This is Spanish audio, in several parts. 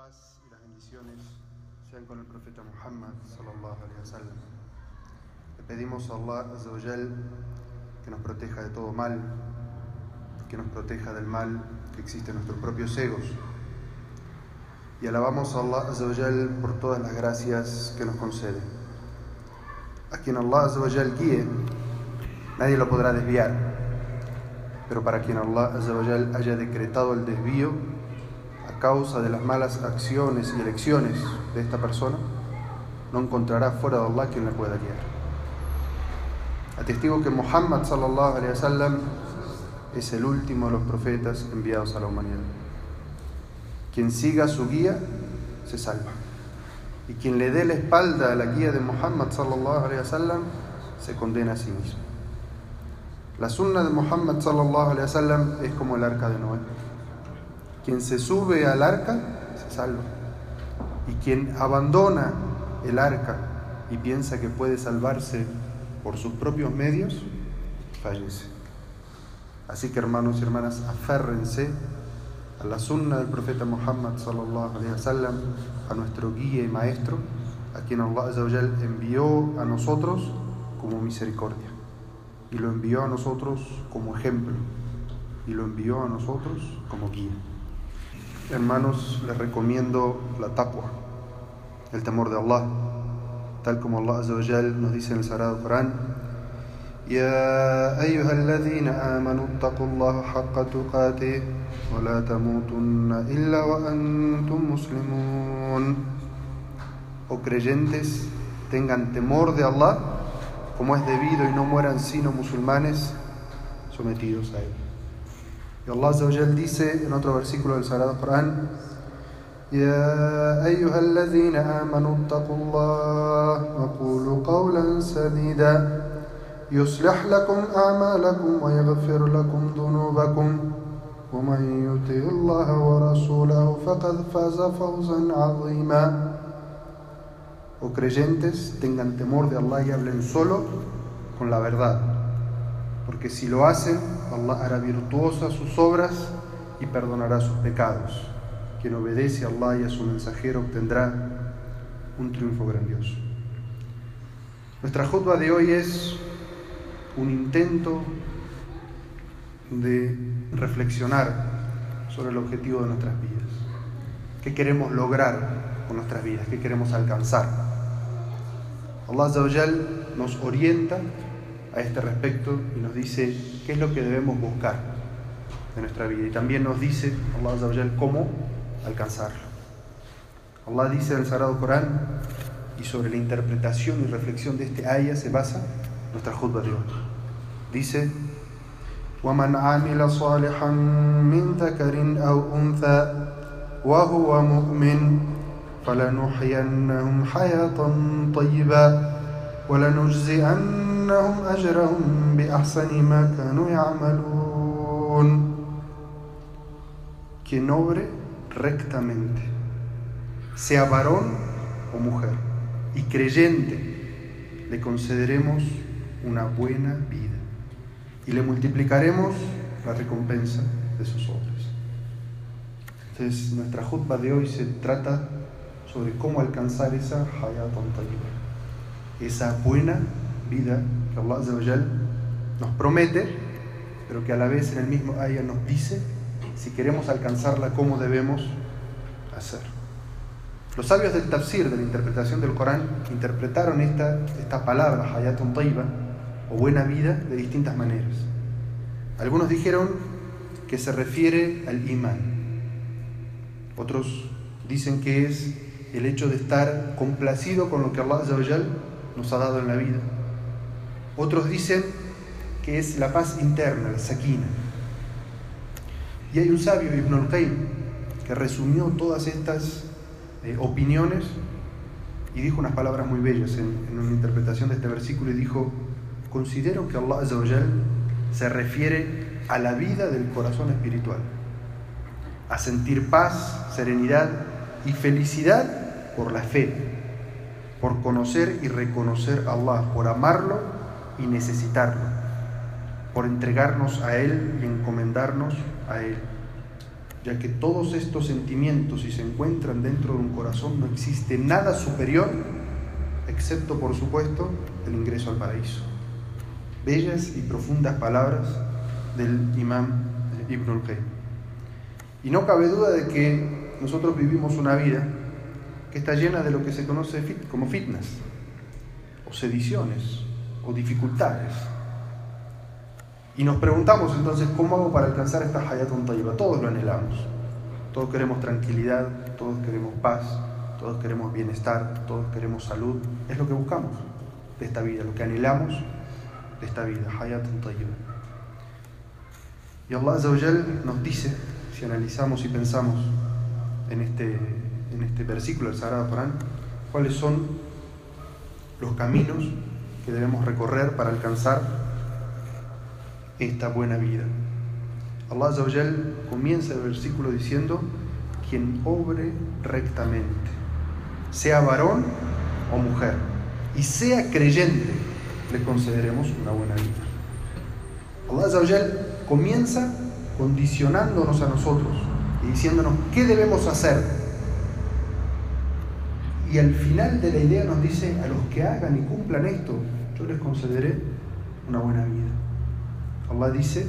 paz y las bendiciones sean con el profeta Muhammad sallallahu alaihi wasallam. Le pedimos a Allah azza wa jal que nos proteja de todo mal, que nos proteja del mal que existe en nuestros propios egos. Y alabamos a Allah azza wa jal por todas las gracias que nos concede. A quien Allah azza wa jal guíe, nadie lo podrá desviar. Pero para quien Allah azza wa jal haya decretado el desvío, causa de las malas acciones y elecciones de esta persona, no encontrará fuera de Allah quien le pueda guiar. Atestigo que Muhammad sallallahu es el último de los profetas enviados a la humanidad. Quien siga su guía se salva. Y quien le dé la espalda a la guía de Muhammad sallallahu se condena a sí mismo. La sunna de Muhammad sallallahu es como el arca de Noé quien se sube al arca se salva. Y quien abandona el arca y piensa que puede salvarse por sus propios medios, fallece. Así que hermanos y hermanas, aférrense a la sunna del profeta Muhammad sallallahu alaihi wasallam, a nuestro guía y maestro, a quien Allah envió a nosotros como misericordia y lo envió a nosotros como ejemplo y lo envió a nosotros como guía. Hermanos, les recomiendo la taqwa, el temor de Allah, tal como Allah Azza wa Jal nos dice en el Sagrado Corán. يا أيها الذين آمنوا اتقوا الله حق تقاته ولا تموتن إلا وأنتم مسلمون O creyentes, tengan temor de Allah como es debido y no mueran sino musulmanes sometidos a él. Y Allah Azawajal dice en otro versículo del Sagrado Corán, يا أيها الذين آمنوا اتقوا الله وقولوا قولا سديدا يصلح لكم أعمالكم ويغفر لكم ذنوبكم ومن يطع الله ورسوله فقد فاز فوزا عظيما O creyentes, tengan temor de Allah y hablen solo con la verdad. Porque si lo hacen, Allah hará virtuosas sus obras y perdonará sus pecados. Quien obedece a Allah y a su mensajero obtendrá un triunfo grandioso. Nuestra jutba de hoy es un intento de reflexionar sobre el objetivo de nuestras vidas. ¿Qué queremos lograr con nuestras vidas? ¿Qué queremos alcanzar? Allah nos orienta a este respecto y nos dice qué es lo que debemos buscar en nuestra vida. Y también nos dice Allah cómo alcanzarlo. Allah dice en el Sagrado Corán y sobre la interpretación y reflexión de este ayah se basa nuestra jutba de hoy. Dice ومن عمل صالحا من ذكر أو أنثى وهو مؤمن فلنحيينهم حياة طيبة ولنجزئن quien obre rectamente, sea varón o mujer, y creyente, le concederemos una buena vida y le multiplicaremos la recompensa de sus obras. Entonces, nuestra jutba de hoy se trata sobre cómo alcanzar esa hayatun esa buena vida que Allah nos promete, pero que a la vez en el mismo ayah nos dice si queremos alcanzarla, cómo debemos hacer. Los sabios del tafsir, de la interpretación del Corán, interpretaron esta, esta palabra, hayatun tayyiba, o buena vida, de distintas maneras. Algunos dijeron que se refiere al imán. Otros dicen que es el hecho de estar complacido con lo que Allah nos ha dado en la vida. Otros dicen que es la paz interna, la sakina. Y hay un sabio, Ibn al-Qayyim, que resumió todas estas eh, opiniones y dijo unas palabras muy bellas en, en, una interpretación de este versículo y dijo, considero que Allah se refiere a la vida del corazón espiritual, a sentir paz, serenidad y felicidad por la fe, por conocer y reconocer a Allah, por amarlo y necesitarlo, por entregarnos a Él y encomendarnos a Él. ya que todos estos sentimientos, si se encuentran dentro de un corazón, no existe nada superior, excepto, por supuesto, el ingreso al paraíso. Bellas y profundas palabras del imam Ibn al-Qayyim. Y no cabe duda de que nosotros vivimos una vida que está llena de lo que se conoce como fitness, o sediciones, o dificultades. Y nos preguntamos entonces, ¿cómo hago para alcanzar esta Hayatun Tayyiba? Todos lo anhelamos. Todos queremos tranquilidad, todos queremos paz, todos queremos bienestar, todos queremos salud. Es lo que buscamos de esta vida, lo que anhelamos de esta vida, Hayatun Tayyiba. Y Allah Azawajal nos dice, si analizamos y pensamos en este, en este versículo del Sagrado Corán, cuáles son los caminos debemos recorrer para alcanzar esta buena vida. Allah comienza el versículo diciendo, quien obre rectamente, sea varón o mujer, y sea creyente, le concederemos una buena vida. Allah comienza condicionándonos a nosotros y diciéndonos qué debemos hacer. Y al final de la idea nos dice, a los que hagan y cumplan esto, yo les concederé una buena vida. Allah dice,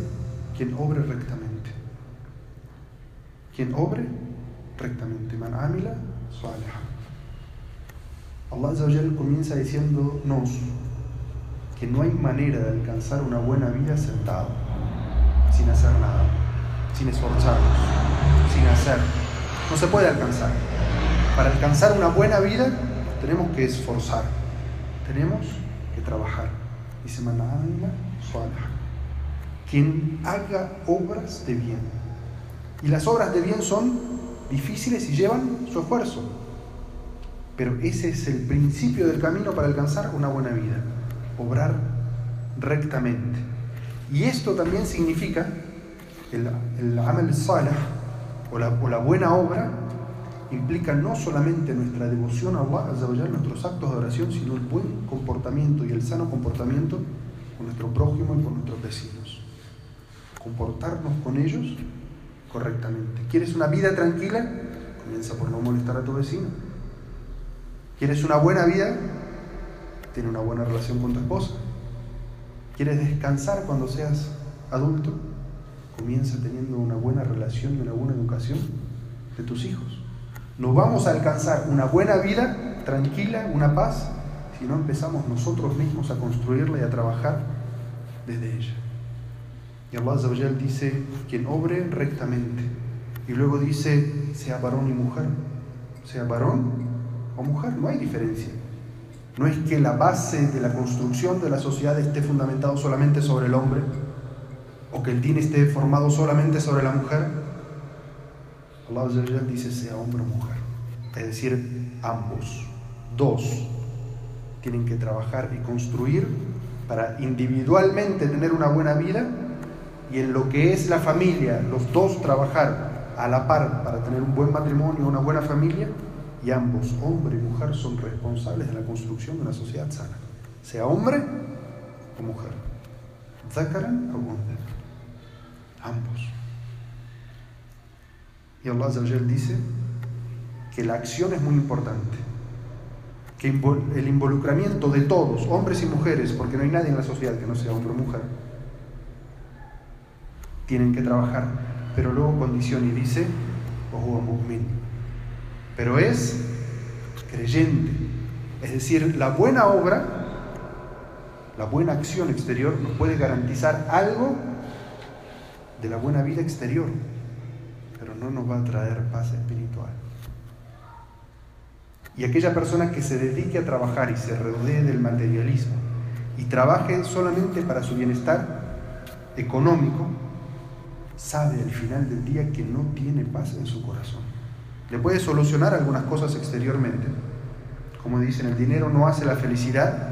quien obre rectamente. Quien obre rectamente. Man amila Allah comienza diciéndonos que no hay manera de alcanzar una buena vida sentado, sin hacer nada, sin esforzarnos, sin hacer. No se puede alcanzar. Para alcanzar una buena vida tenemos que esforzar, tenemos que trabajar. Dice Man amila quien haga obras de bien. Y las obras de bien son difíciles y llevan su esfuerzo. Pero ese es el principio del camino para alcanzar una buena vida, obrar rectamente. Y esto también significa el, el amal salah o la, o la buena obra implica no solamente nuestra devoción a Allah, nuestros actos de oración, sino el buen comportamiento y el sano comportamiento con nuestro prójimo y con nuestros vecinos comportarnos con ellos correctamente. ¿Quieres una vida tranquila? Comienza por no molestar a tu vecino. ¿Quieres una buena vida? Tiene una buena relación con tu esposa. ¿Quieres descansar cuando seas adulto? Comienza teniendo una buena relación y una buena educación de tus hijos. No vamos a alcanzar una buena vida tranquila, una paz, si no empezamos nosotros mismos a construirla y a trabajar desde ella. Y Allah dice, quien obre rectamente. Y luego dice, sea varón y mujer. Sea varón o mujer, no hay diferencia. No es que la base de la construcción de la sociedad esté fundamentado solamente sobre el hombre, o que el din esté formado solamente sobre la mujer. Allah dice, sea hombre o mujer. Es decir, ambos, dos, tienen que trabajar y construir para individualmente tener una buena vida y en lo que es la familia, los dos trabajar a la par para tener un buen matrimonio, una buena familia, y ambos, hombre y mujer, son responsables de la construcción de una sociedad sana, sea hombre o mujer. Zakaran o ambos. Y Allah dice que la acción es muy importante, que el involucramiento de todos, hombres y mujeres, porque no hay nadie en la sociedad que no sea hombre o mujer, tienen que trabajar, pero luego condiciona y dice, pero es creyente. Es decir, la buena obra, la buena acción exterior nos puede garantizar algo de la buena vida exterior, pero no nos va a traer paz espiritual. Y aquella persona que se dedique a trabajar y se rodee del materialismo y trabaje solamente para su bienestar económico, sabe al final del día que no tiene paz en su corazón. Le puede solucionar algunas cosas exteriormente. Como dicen, el dinero no hace la felicidad,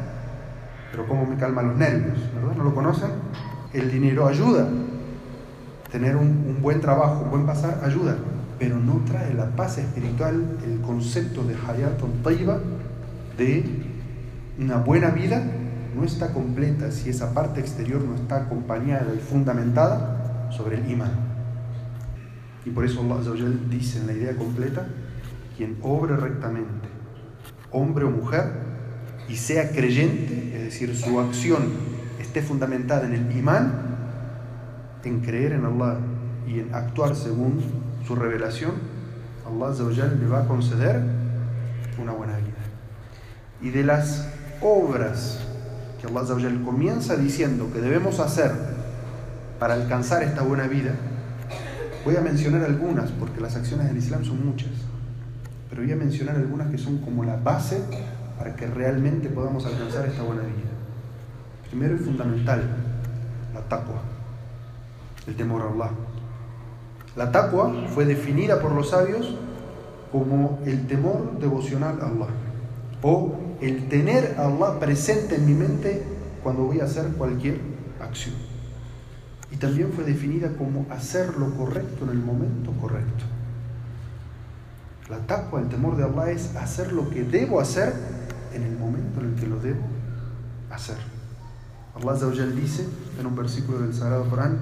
pero ¿cómo me calma los nervios? ¿Verdad? ¿No lo conocen? El dinero ayuda. Tener un, buen trabajo, un buen pasar, ayuda. Pero no trae la paz espiritual, el concepto de Hayatun Taiba, de una buena vida, no está completa si esa parte exterior no está acompañada y fundamentada sobre el imán. Y por eso Allah dice en la idea completa, quien obre rectamente, hombre o mujer, y sea creyente, es decir, su acción esté fundamentada en el imán, en creer en Allah y en actuar según su revelación, Allah le va a conceder una buena vida. Y de las obras que Allah comienza diciendo que debemos hacer para alcanzar esta buena vida, voy a mencionar algunas, porque las acciones del Islam son muchas, pero voy a mencionar algunas que son como la base para que realmente podamos alcanzar esta buena vida. Primero y fundamental, la taqwa, el temor a Allah. La taqwa fue definida por los sabios como el temor devocional a Allah o el tener a Allah presente en mi mente cuando voy a hacer cualquier acción. Y también fue definida como hacer lo correcto en el momento correcto. La taqwa, el temor de Allah es hacer lo que debo hacer en el momento en el que lo debo hacer. Allah dice en un versículo del Sagrado Corán,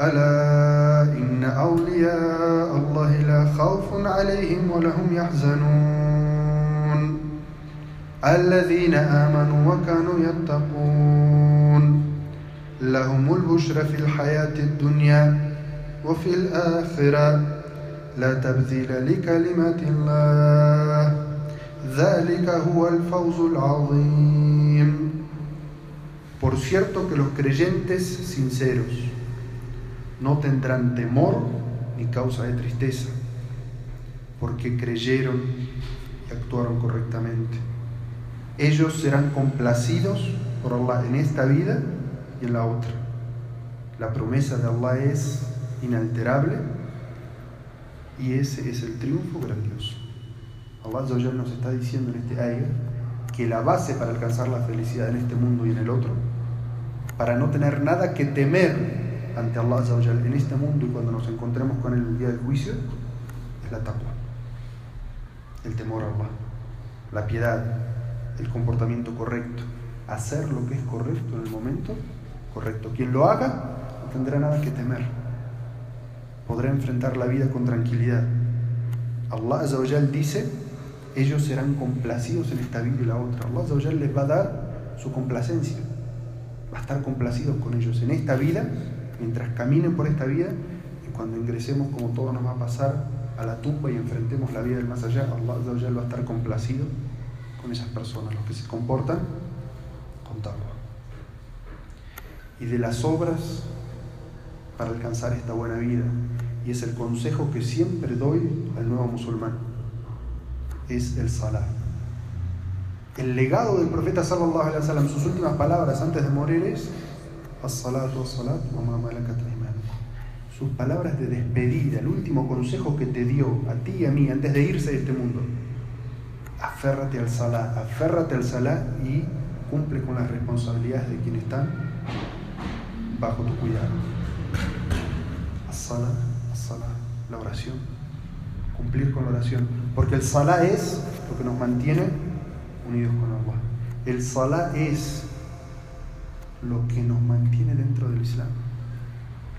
ألا إن أولياء الله لا خوف عليهم ولا هم يحزنون. الذين آمنوا وكانوا يتقون. لهم البشر في الحياة الدنيا وفي الآخرة. لا تبذيل لكلمات الله. ذلك هو الفوز العظيم. Por cierto que los creyentes sinceros no tendrán temor ni causa de tristeza, porque creyeron y actuaron correctamente. Ellos serán complacidos por Allah en esta vida y en la otra. La promesa de Allah es inalterable y ese es el triunfo grandioso. Allah nos está diciendo en este ayah que la base para alcanzar la felicidad en este mundo y en el otro, para no tener nada que temer ante Allah en este mundo y cuando nos encontremos con Él el día del juicio es la taqwa, el temor a Allah, la piedad, el comportamiento correcto, hacer lo que es correcto en el momento correcto. Quien lo haga no tendrá nada que temer, podrá enfrentar la vida con tranquilidad. Allah dice, ellos serán complacidos en esta vida y la otra. Allah les va a dar su complacencia, va a estar complacidos con ellos en esta vida mientras caminen por esta vida y cuando ingresemos, como todo nos va a pasar, a la tumba y enfrentemos la vida del más allá, Allah va a estar complacido con esas personas, los que se comportan con taqwa. Y de las obras para alcanzar esta buena vida, y es el consejo que siempre doy al nuevo musulmán, es el salah. El legado del profeta sallallahu alaihi wasallam, sus últimas palabras antes de morir es Sus palabras de despedida, el último consejo que te dio a ti y a mí antes de irse de este mundo. Aférrate al salat, aférrate al salat y cumple con las responsabilidades de quienes están bajo tu cuidado. As-salat, la oración, cumplir con la oración, porque el salat es lo que nos mantiene unidos con Allah. El salat es lo que nos mantiene dentro del Islam.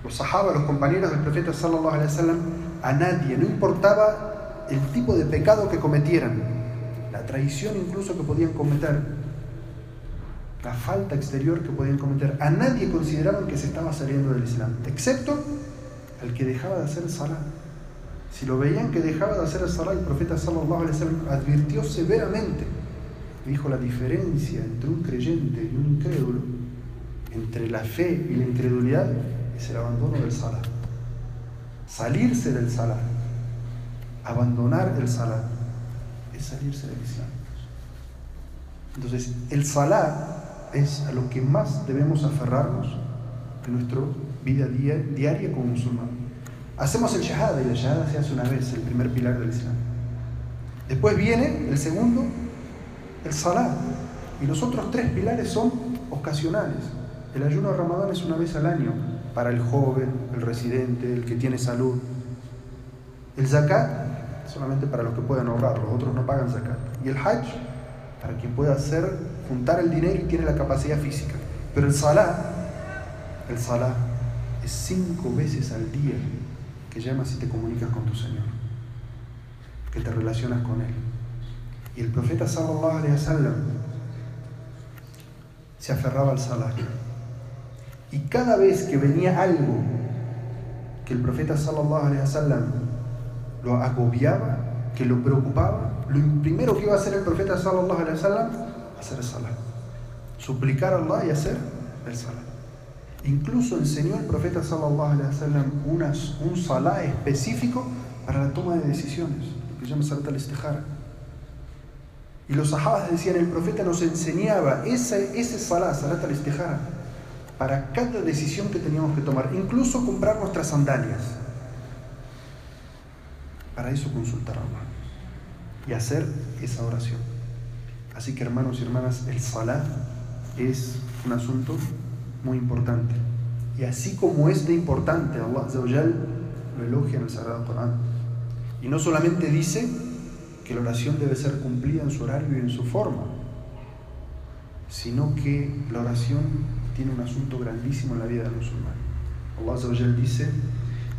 Los sahaba, los compañeros del profeta sallallahu alaihi wasallam, a nadie, no importaba el tipo de pecado que cometieran, la traición incluso que podían cometer, la falta exterior que podían cometer, a nadie consideraban que se estaba saliendo del Islam, excepto al que dejaba de hacer salah. Si lo veían que dejaba de hacer salah, el profeta sallallahu alaihi wasallam advirtió severamente, dijo la diferencia entre un creyente y un incrédulo entre la fe y la incredulidad es el abandono del salah. Salirse del salah, abandonar el salah, es salirse del Islam. Entonces, el salah es a lo que más debemos aferrarnos en nuestra vida diaria como musulmán. Hacemos el shahada y el shahada se hace una vez, el primer pilar del Islam. Después viene el segundo, el salah. Y los otros tres pilares son ocasionales. El ayuno de Ramadán es una vez al año para el joven, el residente, el que tiene salud. El zakat solamente para los que puedan ahorrar, los otros no pagan zakat. Y el hajj para quien pueda hacer, juntar el dinero y tiene la capacidad física. Pero el salah, el salah es cinco veces al día que llamas y te comunicas con tu Señor, que te relacionas con Él. Y el profeta sallallahu alaihi wasallam se aferraba al salah. Y cada vez que venía algo que el profeta sallallahu alaihi wasallam lo agobiaba, que lo preocupaba, lo primero que iba a hacer el profeta sallallahu alaihi wasallam hacer el salah. Suplicar a Allah y hacer el salah. Incluso enseñó el profeta sallallahu alaihi wasallam un salah específico para la toma de decisiones, lo que se llama salat al-istihara. Y los sahabas decían, el profeta nos enseñaba ese, ese salah, salat al-istihara, para cada decisión que teníamos que tomar, incluso comprar nuestras sandalias. Para eso consultar a Allah y hacer esa oración. Así que hermanos y hermanas, el salah es un asunto muy importante. Y así como es de importante, Allah lo elogia en el Sagrado Corán. Y no solamente dice que la oración debe ser cumplida en su horario y en su forma, sino que la oración tiene un asunto grandísimo en la vida del musulmán. Allah dice: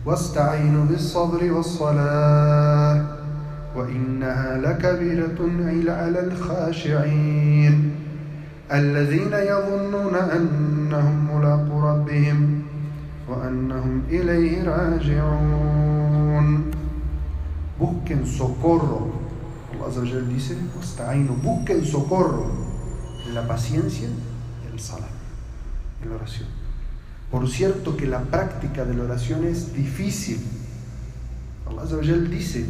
وَاسْتَعِينُوا بِالصَّبْرِ وَالصَّلَاةِ وإنها لكبيرة على الخاشعين الذين يظنون أنهم ملاقو ربهم وأنهم إليه راجعون busquen socorro Allah Azza wa dice busquen socorro en la paciencia y el salam en la oración por cierto que la práctica de la oración es difícil Allah dice,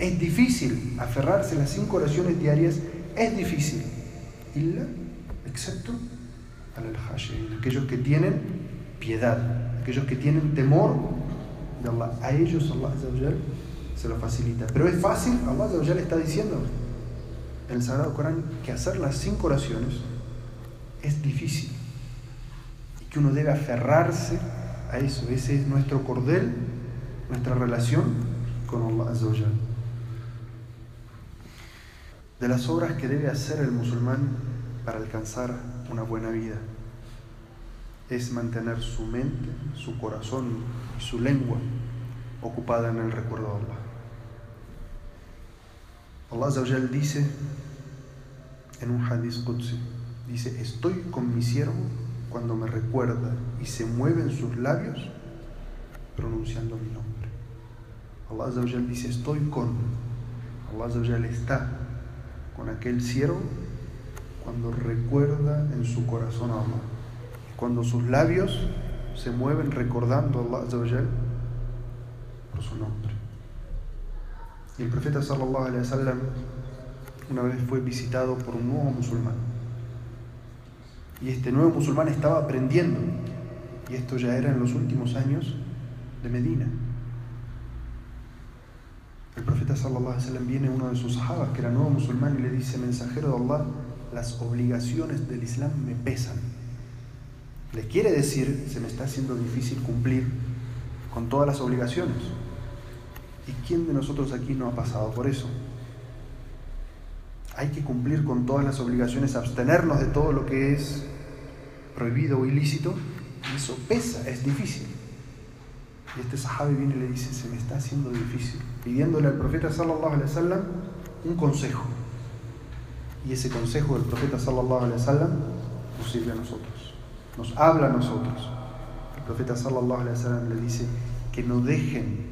es difícil aferrarse a las cinco oraciones diarias, es difícil. excepto al aquellos que tienen piedad, aquellos que tienen temor de Allah. A ellos Allah se lo facilita. Pero es fácil, Allah le está diciendo en el Sagrado Corán que hacer las cinco oraciones es difícil y que uno debe aferrarse a eso. Ese es nuestro cordel, nuestra relación con Allah Azzawajal. De las obras que debe hacer el musulmán para alcanzar una buena vida es mantener su mente, su corazón y su lengua ocupada en el recuerdo de Allah. Allah dice en un hadith Qudsi, dice, estoy con mi siervo cuando me recuerda y se mueven sus labios pronunciando mi nombre. Allah dice, estoy con. Allah está con aquel siervo cuando recuerda en su corazón a Allah. Cuando sus labios se mueven recordando a Allah por su nombre. Y el profeta sallallahu alaihi wasallam una vez fue visitado por un nuevo musulmán y este nuevo musulmán estaba aprendiendo. Y esto ya era en los últimos años de Medina. El profeta sallallahu alaihi wasallam viene uno de sus sahabas que era nuevo musulmán y le dice, mensajero de Allah, las obligaciones del Islam me pesan. Le quiere decir, se me está haciendo difícil cumplir con todas las obligaciones. ¿Y quién de nosotros aquí no ha pasado por eso? Hay que cumplir con todas las obligaciones, abstenernos de todo lo que es prohibido o ilícito, eso pesa, es difícil. Y este sahabi viene y le dice, se me está haciendo difícil, pidiéndole al profeta sallallahu alaihi wasallam un consejo. Y ese consejo del profeta sallallahu alaihi wasallam nos sirve a nosotros, nos habla a nosotros. El profeta sallallahu alaihi wasallam le dice que no dejen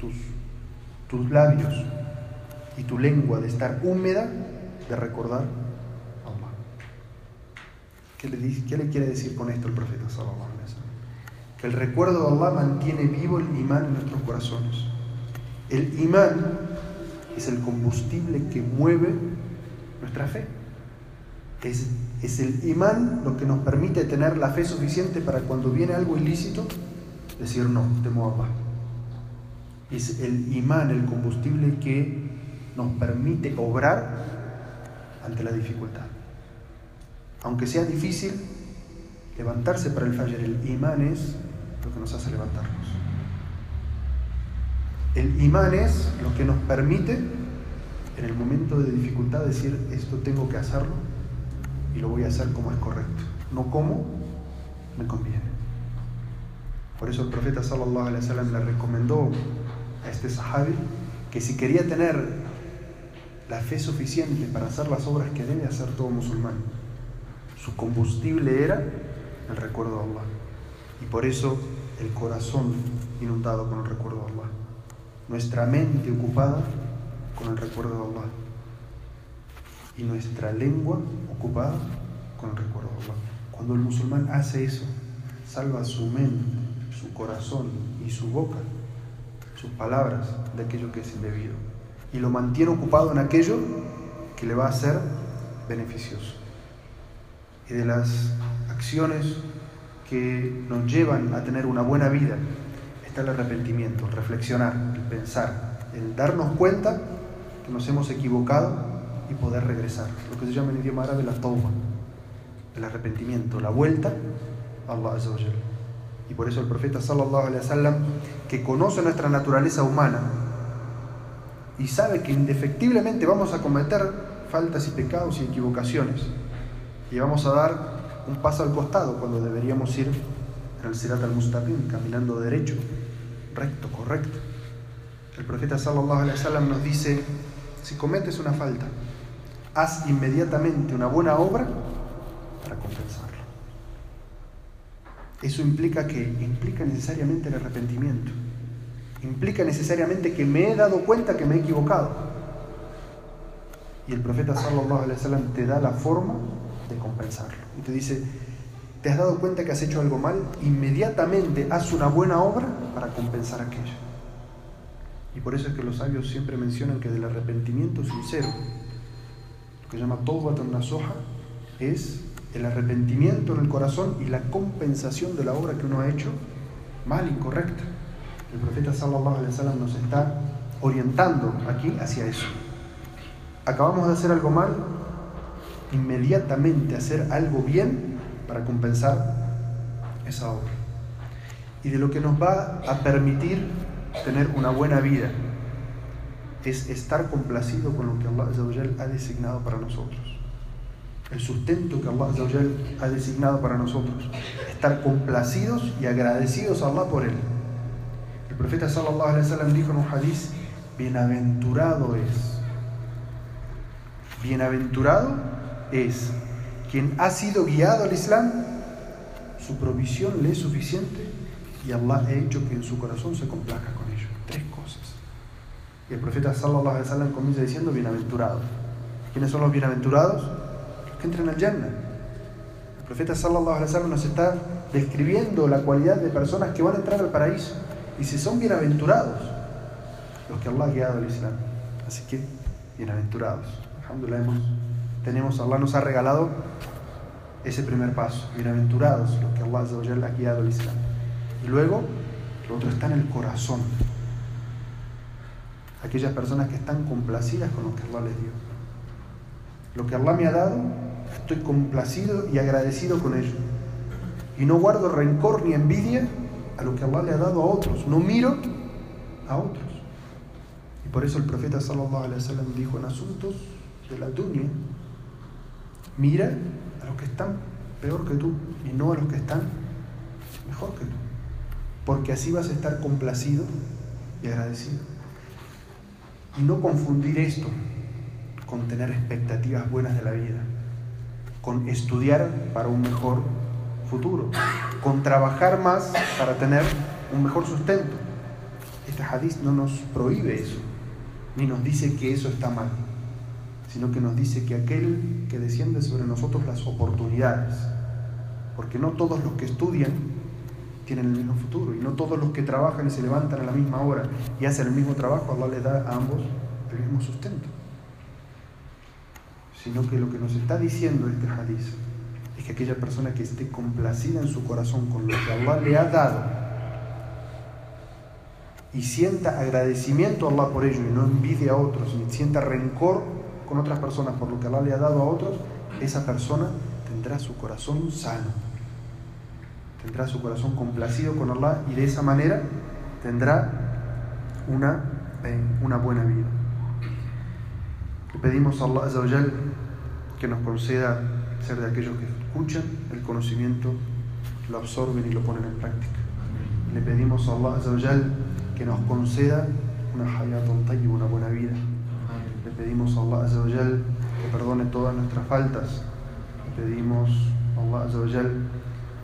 tus, tus labios y tu lengua de estar húmeda de recordar a Allah. ¿Qué le, ¿Qué le quiere decir con esto el profeta? Que el recuerdo de Allah mantiene vivo el imán en nuestros corazones. El imán es el combustible que mueve nuestra fe. Es, el imán lo que nos permite tener la fe suficiente para cuando viene algo ilícito, decir no, temo a Allah. Es el imán el combustible que nos permite obrar ante la dificultad. Aunque sea difícil, levantarse para el Fajr, el imán es lo que nos hace levantarnos. El imán es lo que nos permite en el momento de dificultad decir esto tengo que hacerlo y lo voy a hacer como es correcto, no como me conviene. Por eso el profeta sallallahu alaihi wasallam le recomendó a este sahabi que si quería tener la fe suficiente para hacer las obras que debe hacer todo musulmán, su combustible era el recuerdo de Allah. Y por eso el corazón inundado con el recuerdo de Allah. Nuestra mente ocupada con el recuerdo de Allah. Y nuestra lengua ocupada con el recuerdo de Allah. Cuando el musulmán hace eso, salva su mente, su corazón y su boca, sus palabras de aquello que es indebido. Y lo mantiene ocupado en aquello que le va a ser beneficioso. Y de las acciones que nos llevan a tener una buena vida está el arrepentimiento, el reflexionar, el pensar, el darnos cuenta que nos hemos equivocado y poder regresar. Lo que se llama en idioma árabe la tauba, el arrepentimiento, la vuelta a Allah Y por eso el profeta sallallahu alaihi wasallam, que conoce nuestra naturaleza humana y sabe que indefectiblemente vamos a cometer faltas y pecados y equivocaciones y vamos a dar un paso al costado cuando deberíamos ir en el Sirat al-Mustaqim, caminando derecho, recto, correcto. El profeta sallallahu alaihi wasallam nos dice, si cometes una falta, haz inmediatamente una buena obra para compensarlo. Eso implica que implica necesariamente el arrepentimiento. Implica necesariamente que me he dado cuenta que me he equivocado. Y el profeta sallallahu alaihi wasallam te da la forma de compensarlo. Y te dice, ¿te has dado cuenta que has hecho algo mal? Inmediatamente haz una buena obra para compensar aquello. Y por eso es que los sabios siempre mencionan que del arrepentimiento sincero, lo que llama Tawbatan soja es el arrepentimiento en el corazón y la compensación de la obra que uno ha hecho mal, incorrecta. El profeta sallallahu alaihi wasallam nos está orientando aquí hacia eso. Acabamos de hacer algo mal, inmediatamente hacer algo bien para compensar esa obra. Y de lo que nos va a permitir tener una buena vida es estar complacido con lo que Allah ha designado para nosotros. El sustento que Allah ha designado para nosotros. Estar complacidos y agradecidos a Allah por él. El profeta sallallahu alaihi wasallam dijo en un hadith, bienaventurado es. Bienaventurado es quien ha sido guiado al Islam, su provisión le es suficiente y Allah ha hecho que en su corazón se complazca con ello. Tres cosas. Y el profeta sallallahu alaihi wasallam comienza diciendo bienaventurados. ¿Quiénes son los bienaventurados? Los que entran al Jannah. El profeta sallallahu alaihi wasallam nos está describiendo la cualidad de personas que van a entrar al paraíso. Si son bienaventurados, los que Allah ha guiado al Islam. Así que, bienaventurados. Alhamdulillah tenemos, Allah nos ha regalado ese primer paso. Bienaventurados los que Allah ha guiado al Islam. Y luego, lo otro está en el corazón. Aquellas personas que están complacidas con lo que Allah les dio. Lo que Allah me ha dado, estoy complacido y agradecido con ello. Y no guardo rencor ni envidia a lo que Allah le ha dado a otros. No miro a otros. Y por eso el profeta sallallahu alaihi wasallam dijo en asuntos de la dunya, Mira a los que están peor que tú y no a los que están mejor que tú. Porque así vas a estar complacido y agradecido. Y no confundir esto con tener expectativas buenas de la vida, con estudiar para un mejor futuro, con trabajar más para tener un mejor sustento. Este hadith no nos prohíbe eso, ni nos dice que eso está mal sino que nos dice que aquel que desciende sobre nosotros las oportunidades, porque no todos los que estudian tienen el mismo futuro, y no todos los que trabajan y se levantan a la misma hora y hacen el mismo trabajo, Allah les da a ambos el mismo sustento. Sino que lo que nos está diciendo este hadith es que aquella persona que esté complacida en su corazón con lo que Allah le ha dado y sienta agradecimiento a Allah por ello y no envidia a otros, ni sienta rencor con otras personas por lo que Allah le ha dado a otros, esa persona tendrá su corazón sano, tendrá su corazón complacido con Allah y de esa manera tendrá una, eh, una buena vida. Le pedimos a Allah que nos conceda ser de aquellos que escuchan el conocimiento, lo absorben y lo ponen en práctica. Le pedimos a Allah Azzawajal que nos conceda una hayatun tayyib, una buena vida. Le pedimos a Allah Azzawajal que perdone todas nuestras faltas. Le pedimos a Allah Azzawajal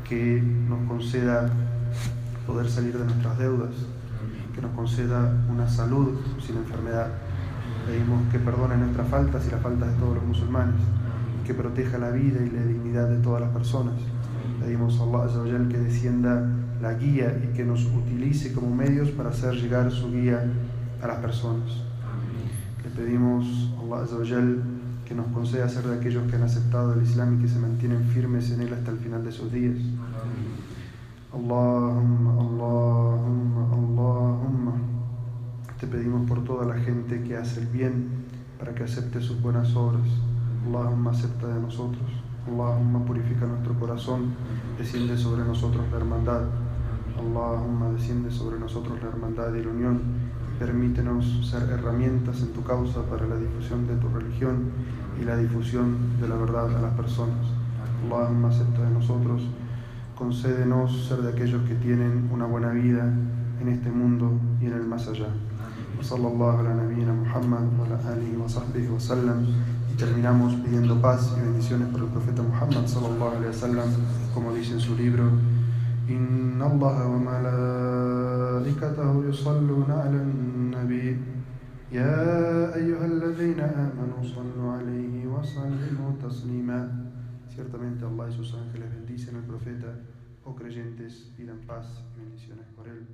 que nos conceda poder salir de nuestras deudas, que nos conceda una salud sin enfermedad. Pedimos que perdone nuestras faltas y las faltas de todos los musulmanes, que proteja la vida y la dignidad de todas las personas. Pedimos a Allah que descienda la guía y que nos utilice como medios para hacer llegar su guía a las personas. Le pedimos a Allah que nos conceda ser de aquellos que han aceptado el Islam y que se mantienen firmes en él hasta el final de sus días. Allahumma, Allahumma, Allahumma. Te pedimos por toda la gente que hace el bien para que acepte sus buenas obras. Allahumma acepta de nosotros. Allahumma purifica nuestro corazón. Desciende sobre nosotros la hermandad. Allahumma desciende sobre nosotros la hermandad y la unión. Permítenos ser herramientas en tu causa para la difusión de tu religión y la difusión de la verdad a las personas. Allahumma acepta de nosotros concédenos ser de aquellos que tienen una buena vida en este mundo y en el más allá. Muhammad wa ala alihi wa sahbihi wa sallam. Y Terminamos pidiendo paz y bendiciones por el profeta Muhammad sallallahu alaihi wasallam, como dice en su libro: Inna Allah wa malaikatahu yusalluna ala nabi ya ayyuhalladhina amanu sallu alayhi wa sallimu taslima. Ciertamente Allah y sus ángeles bendicen al profeta, oh creyentes, pidan paz y bendiciones por él.